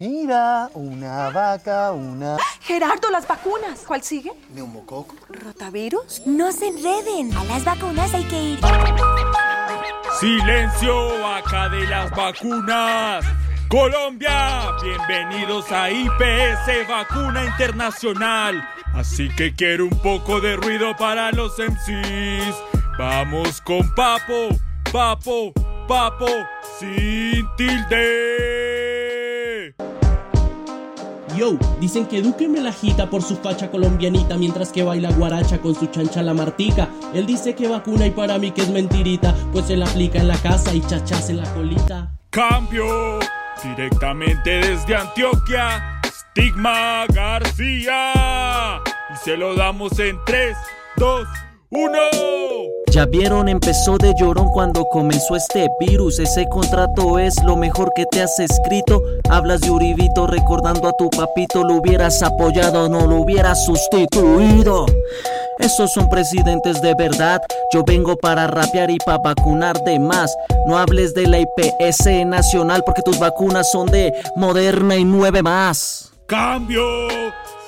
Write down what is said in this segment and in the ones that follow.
Mira, una vaca, una... Gerardo, las vacunas. ¿Cuál sigue? Neumococo. ¿Rotavirus? No se enreden. A las vacunas hay que ir. Silencio, vaca de las vacunas. Colombia, bienvenidos a IPS Vacuna Internacional. Así que quiero un poco de ruido para los MCs. Vamos con Papo, Papo, Papo, sin tilde. Yo, dicen que Duque me la agita por su facha colombianita mientras que baila guaracha con su chancha la martica. Él dice que vacuna y para mí que es mentirita, pues se la aplica en la casa y chachas en la colita. Cambio, directamente desde Antioquia, Stigma García. Y se lo damos en 3, 2, 1. Ya vieron, empezó de llorón cuando comenzó este virus. Ese contrato es lo mejor que te has escrito. Hablas de Uribito recordando a tu papito. Lo hubieras apoyado, no lo hubieras sustituido. Esos son presidentes de verdad. Yo vengo para rapear y para vacunar de más. No hables de la IPS nacional porque tus vacunas son de Moderna y nueve más. Cambio,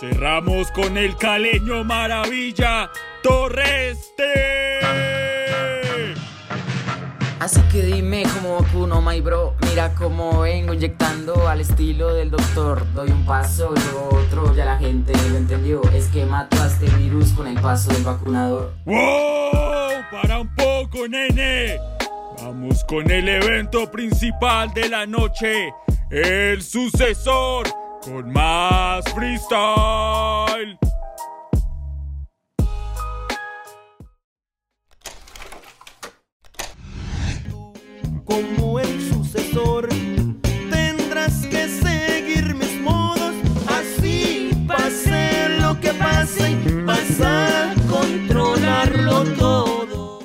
cerramos con el caleño maravilla, Torreste. Así que dime cómo vacuno, my bro. Mira cómo vengo inyectando al estilo del doctor. Doy un paso, luego otro, ya la gente lo entendió. Es que mato a este virus con el paso del vacunador. ¡Wow! Para un poco, nene. Vamos con el evento principal de la noche. El sucesor con más freestyle. Como el sucesor. Tendrás que seguir mis modos, así pase lo que pase, vas a controlarlo todo.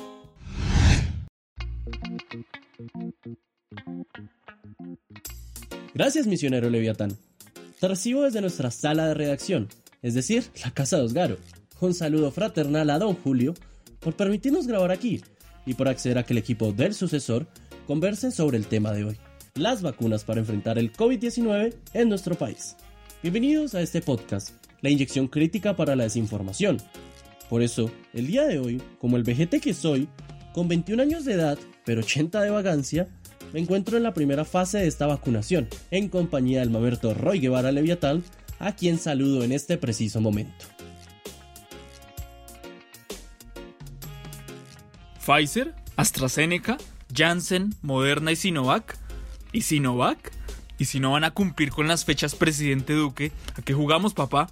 Gracias, misionero Leviatán. Te recibo desde nuestra sala de redacción, es decir, la casa de Osgaro. Un saludo fraternal a don Julio por permitirnos grabar aquí y por acceder a que el equipo del sucesor converse sobre el tema de hoy, las vacunas para enfrentar el COVID-19 en nuestro país. Bienvenidos a este podcast, la inyección crítica para la desinformación. Por eso, el día de hoy, como el vejete que soy, con 21 años de edad, pero 80 de vagancia, me encuentro en la primera fase de esta vacunación, en compañía del mamerto Roy Guevara Leviatán, a quien saludo en este preciso momento. Pfizer, AstraZeneca, Janssen, Moderna y Sinovac. ¿Y Sinovac? ¿Y si no van a cumplir con las fechas, presidente Duque? ¿A qué jugamos, papá?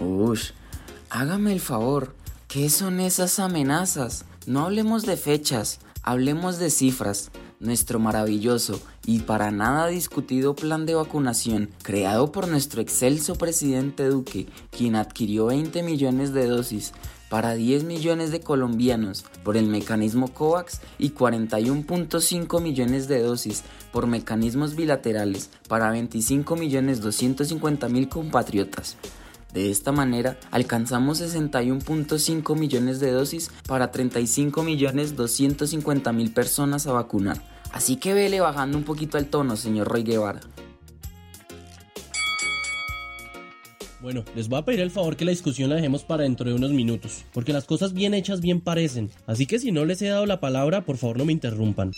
Ush, hágame el favor. ¿Qué son esas amenazas? No hablemos de fechas, hablemos de cifras. Nuestro maravilloso y para nada discutido plan de vacunación creado por nuestro excelso presidente Duque, quien adquirió 20 millones de dosis para 10 millones de colombianos por el mecanismo COVAX y 41.5 millones de dosis por mecanismos bilaterales para 25 millones 250 mil compatriotas. De esta manera, alcanzamos 61.5 millones de dosis para 35 millones 250 mil personas a vacunar. Así que vele bajando un poquito el tono, señor Roy Guevara. Bueno, les voy a pedir el favor que la discusión la dejemos para dentro de unos minutos, porque las cosas bien hechas bien parecen. Así que si no les he dado la palabra, por favor no me interrumpan.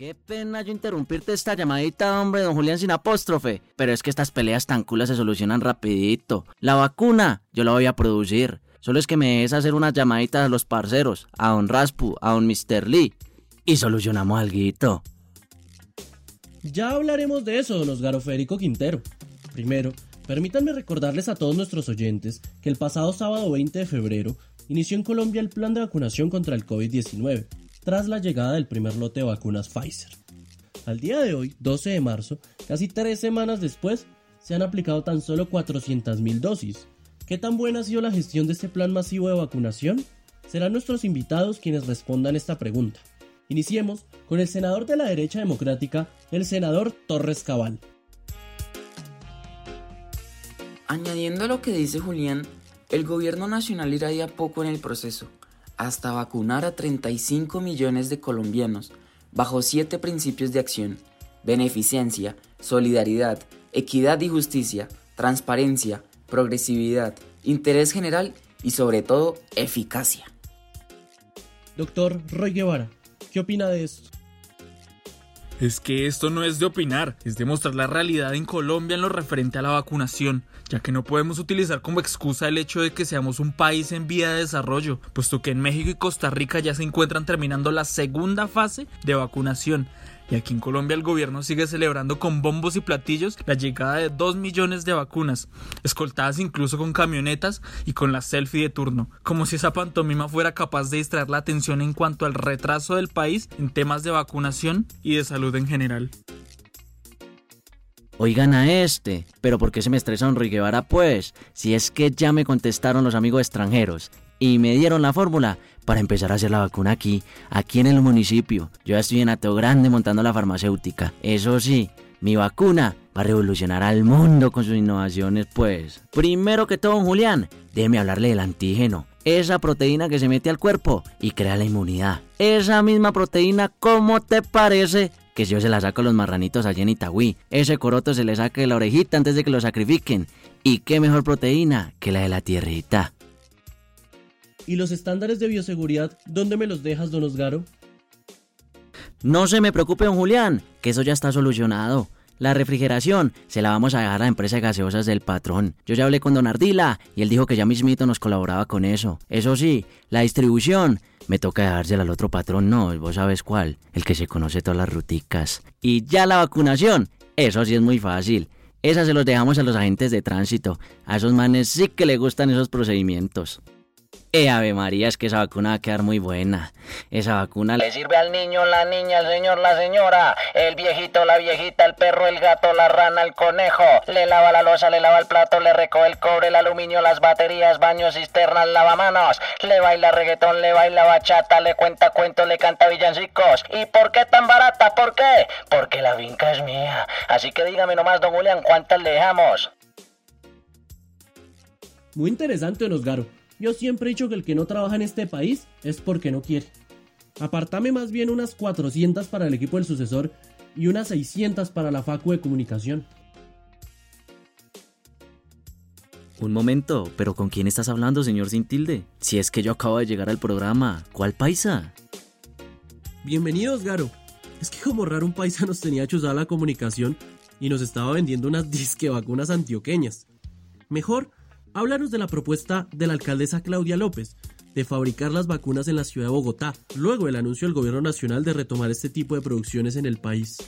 Qué pena yo interrumpirte esta llamadita, hombre, don Julián, sin apóstrofe. Pero es que estas peleas tan culas se solucionan rapidito. La vacuna, yo la voy a producir. Solo es que me des hacer unas llamaditas a los parceros, a don Raspu, a don Mr. Lee. Y solucionamos algo. Ya hablaremos de eso, don Osgaro Federico Quintero. Primero, permítanme recordarles a todos nuestros oyentes que el pasado sábado 20 de febrero inició en Colombia el plan de vacunación contra el COVID-19 tras la llegada del primer lote de vacunas Pfizer. Al día de hoy, 12 de marzo, casi tres semanas después, se han aplicado tan solo 400.000 dosis. ¿Qué tan buena ha sido la gestión de este plan masivo de vacunación? Serán nuestros invitados quienes respondan esta pregunta. Iniciemos con el senador de la derecha democrática, el senador Torres Cabal. Añadiendo a lo que dice Julián, el gobierno nacional irá de a poco en el proceso, hasta vacunar a 35 millones de colombianos, bajo siete principios de acción, beneficencia, solidaridad, equidad y justicia, transparencia, progresividad, interés general y sobre todo eficacia. Doctor Roy Guevara, ¿qué opina de esto? Es que esto no es de opinar, es de mostrar la realidad en Colombia en lo referente a la vacunación, ya que no podemos utilizar como excusa el hecho de que seamos un país en vía de desarrollo, puesto que en México y Costa Rica ya se encuentran terminando la segunda fase de vacunación, y aquí en Colombia el gobierno sigue celebrando con bombos y platillos la llegada de 2 millones de vacunas, escoltadas incluso con camionetas y con la selfie de turno, como si esa pantomima fuera capaz de distraer la atención en cuanto al retraso del país en temas de vacunación y de salud en general. Oigan a este, pero ¿por qué se me estresa un Guevara pues? Si es que ya me contestaron los amigos extranjeros y me dieron la fórmula para empezar a hacer la vacuna aquí, aquí en el municipio. Yo ya estoy en Ateo Grande montando la farmacéutica. Eso sí, mi vacuna va a revolucionar al mundo con sus innovaciones, pues. Primero que todo, Julián, déjeme hablarle del antígeno. Esa proteína que se mete al cuerpo y crea la inmunidad. Esa misma proteína, ¿cómo te parece? Que si yo se la saco a los marranitos allí en Itagüí, ese coroto se le saque de la orejita antes de que lo sacrifiquen. Y qué mejor proteína que la de la tierrita. ¿Y los estándares de bioseguridad, dónde me los dejas, don Osgaro? No se me preocupe, don Julián, que eso ya está solucionado. La refrigeración se la vamos a dejar a la empresa de gaseosas del patrón. Yo ya hablé con don Ardila y él dijo que ya mismito nos colaboraba con eso. Eso sí, la distribución me toca dejársela al otro patrón, no, vos sabes cuál, el que se conoce todas las ruticas. Y ya la vacunación, eso sí es muy fácil. Esa se los dejamos a los agentes de tránsito. A esos manes sí que le gustan esos procedimientos. Eh, Ave María, es que esa vacuna va a quedar muy buena. Esa vacuna le sirve al niño, la niña, el señor, la señora, el viejito, la viejita, el perro, el gato, la rana, el conejo. Le lava la losa, le lava el plato, le recoge el cobre, el aluminio, las baterías, baños, cisternas, lavamanos. Le baila reggaetón, le baila bachata, le cuenta cuentos, le canta villancicos. ¿Y por qué tan barata? ¿Por qué? Porque la vinca es mía. Así que dígame nomás, don Julián, ¿cuántas le dejamos? Muy interesante, Osgaro. Yo siempre he dicho que el que no trabaja en este país es porque no quiere. Apartame más bien unas 400 para el equipo del sucesor y unas 600 para la Facu de Comunicación. Un momento, pero ¿con quién estás hablando, señor Sin Tilde? Si es que yo acabo de llegar al programa, ¿cuál paisa? Bienvenidos, Garo. Es que como raro un paisa nos tenía chuzada la comunicación y nos estaba vendiendo unas disque vacunas antioqueñas. Mejor, háblanos de la propuesta de la alcaldesa Claudia López de fabricar las vacunas en la ciudad de Bogotá, luego el anuncio del gobierno nacional de retomar este tipo de producciones en el país.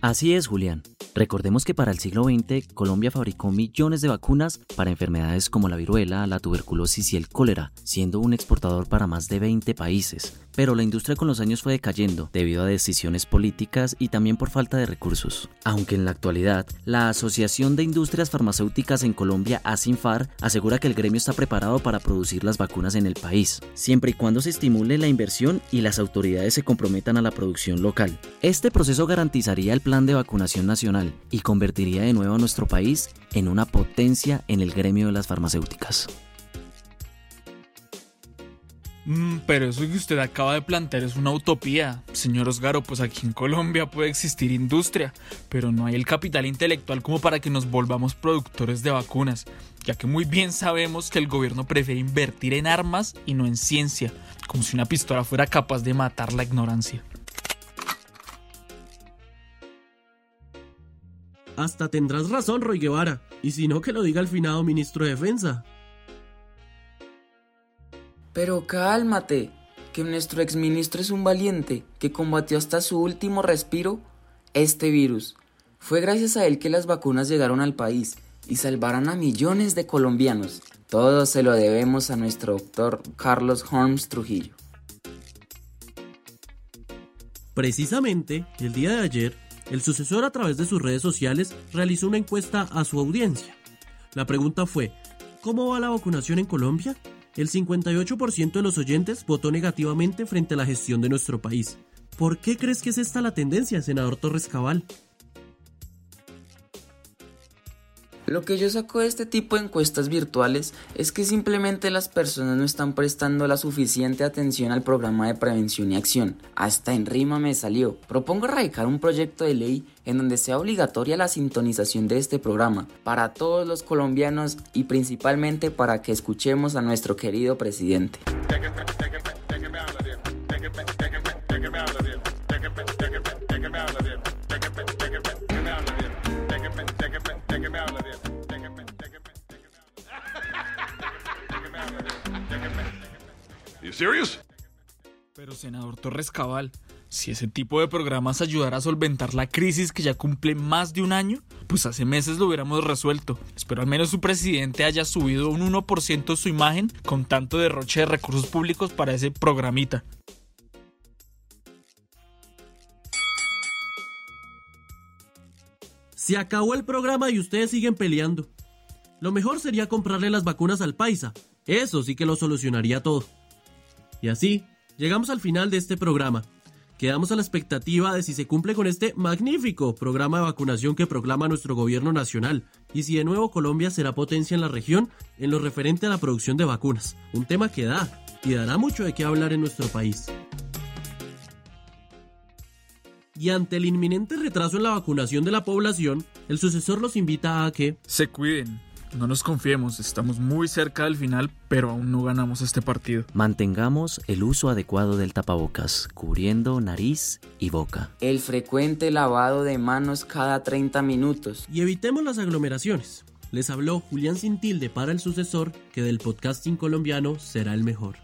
Así es, Julián. Recordemos que para el siglo XX Colombia fabricó millones de vacunas para enfermedades como la viruela, la tuberculosis y el cólera, siendo un exportador para más de 20 países. Pero la industria con los años fue decayendo debido a decisiones políticas y también por falta de recursos. Aunque en la actualidad, la Asociación de Industrias Farmacéuticas en Colombia, ASINFAR, asegura que el gremio está preparado para producir las vacunas en el país, siempre y cuando se estimule la inversión y las autoridades se comprometan a la producción local. Este proceso garantizaría el plan de vacunación nacional y convertiría de nuevo a nuestro país en una potencia en el gremio de las farmacéuticas. Mm, pero eso que usted acaba de plantear es una utopía. Señor Osgaro, pues aquí en Colombia puede existir industria, pero no hay el capital intelectual como para que nos volvamos productores de vacunas, ya que muy bien sabemos que el gobierno prefiere invertir en armas y no en ciencia, como si una pistola fuera capaz de matar la ignorancia. Hasta tendrás razón, Roy Guevara, y si no que lo diga el finado ministro de Defensa. Pero cálmate, que nuestro exministro es un valiente que combatió hasta su último respiro este virus. Fue gracias a él que las vacunas llegaron al país y salvaron a millones de colombianos. Todo se lo debemos a nuestro doctor Carlos Holmes Trujillo. Precisamente, el día de ayer, el sucesor a través de sus redes sociales realizó una encuesta a su audiencia. La pregunta fue, ¿cómo va la vacunación en Colombia? el 58% de los oyentes votó negativamente frente a la gestión de nuestro país. ¿Por qué crees que es esta la tendencia, senador Torres Cabal? Lo que yo saco de este tipo de encuestas virtuales es que simplemente las personas no están prestando la suficiente atención al programa de prevención y acción. Hasta en rima me salió. Propongo erradicar un proyecto de ley en donde sea obligatoria la sintonización de este programa para todos los colombianos y principalmente para que escuchemos a nuestro querido presidente. Pero senador Torres Cabal, si ese tipo de programas ayudara a solventar la crisis que ya cumple más de un año, pues hace meses lo hubiéramos resuelto. Espero al menos su presidente haya subido un 1% su imagen con tanto derroche de recursos públicos para ese programita. Se acabó el programa y ustedes siguen peleando. Lo mejor sería comprarle las vacunas al paisa. Eso sí que lo solucionaría todo. Y así, llegamos al final de este programa. Quedamos a la expectativa de si se cumple con este magnífico programa de vacunación que proclama nuestro gobierno nacional y si de nuevo Colombia será potencia en la región en lo referente a la producción de vacunas, un tema que da y dará mucho de qué hablar en nuestro país. Y ante el inminente retraso en la vacunación de la población, el sucesor los invita a que se cuiden, no nos confiemos, estamos muy cerca del final, pero aún no ganamos este partido. Mantengamos el uso adecuado del tapabocas, cubriendo nariz y boca. El frecuente lavado de manos cada 30 minutos. Y evitemos las aglomeraciones. Les habló Julián Cintilde para el sucesor, que del podcasting colombiano será el mejor.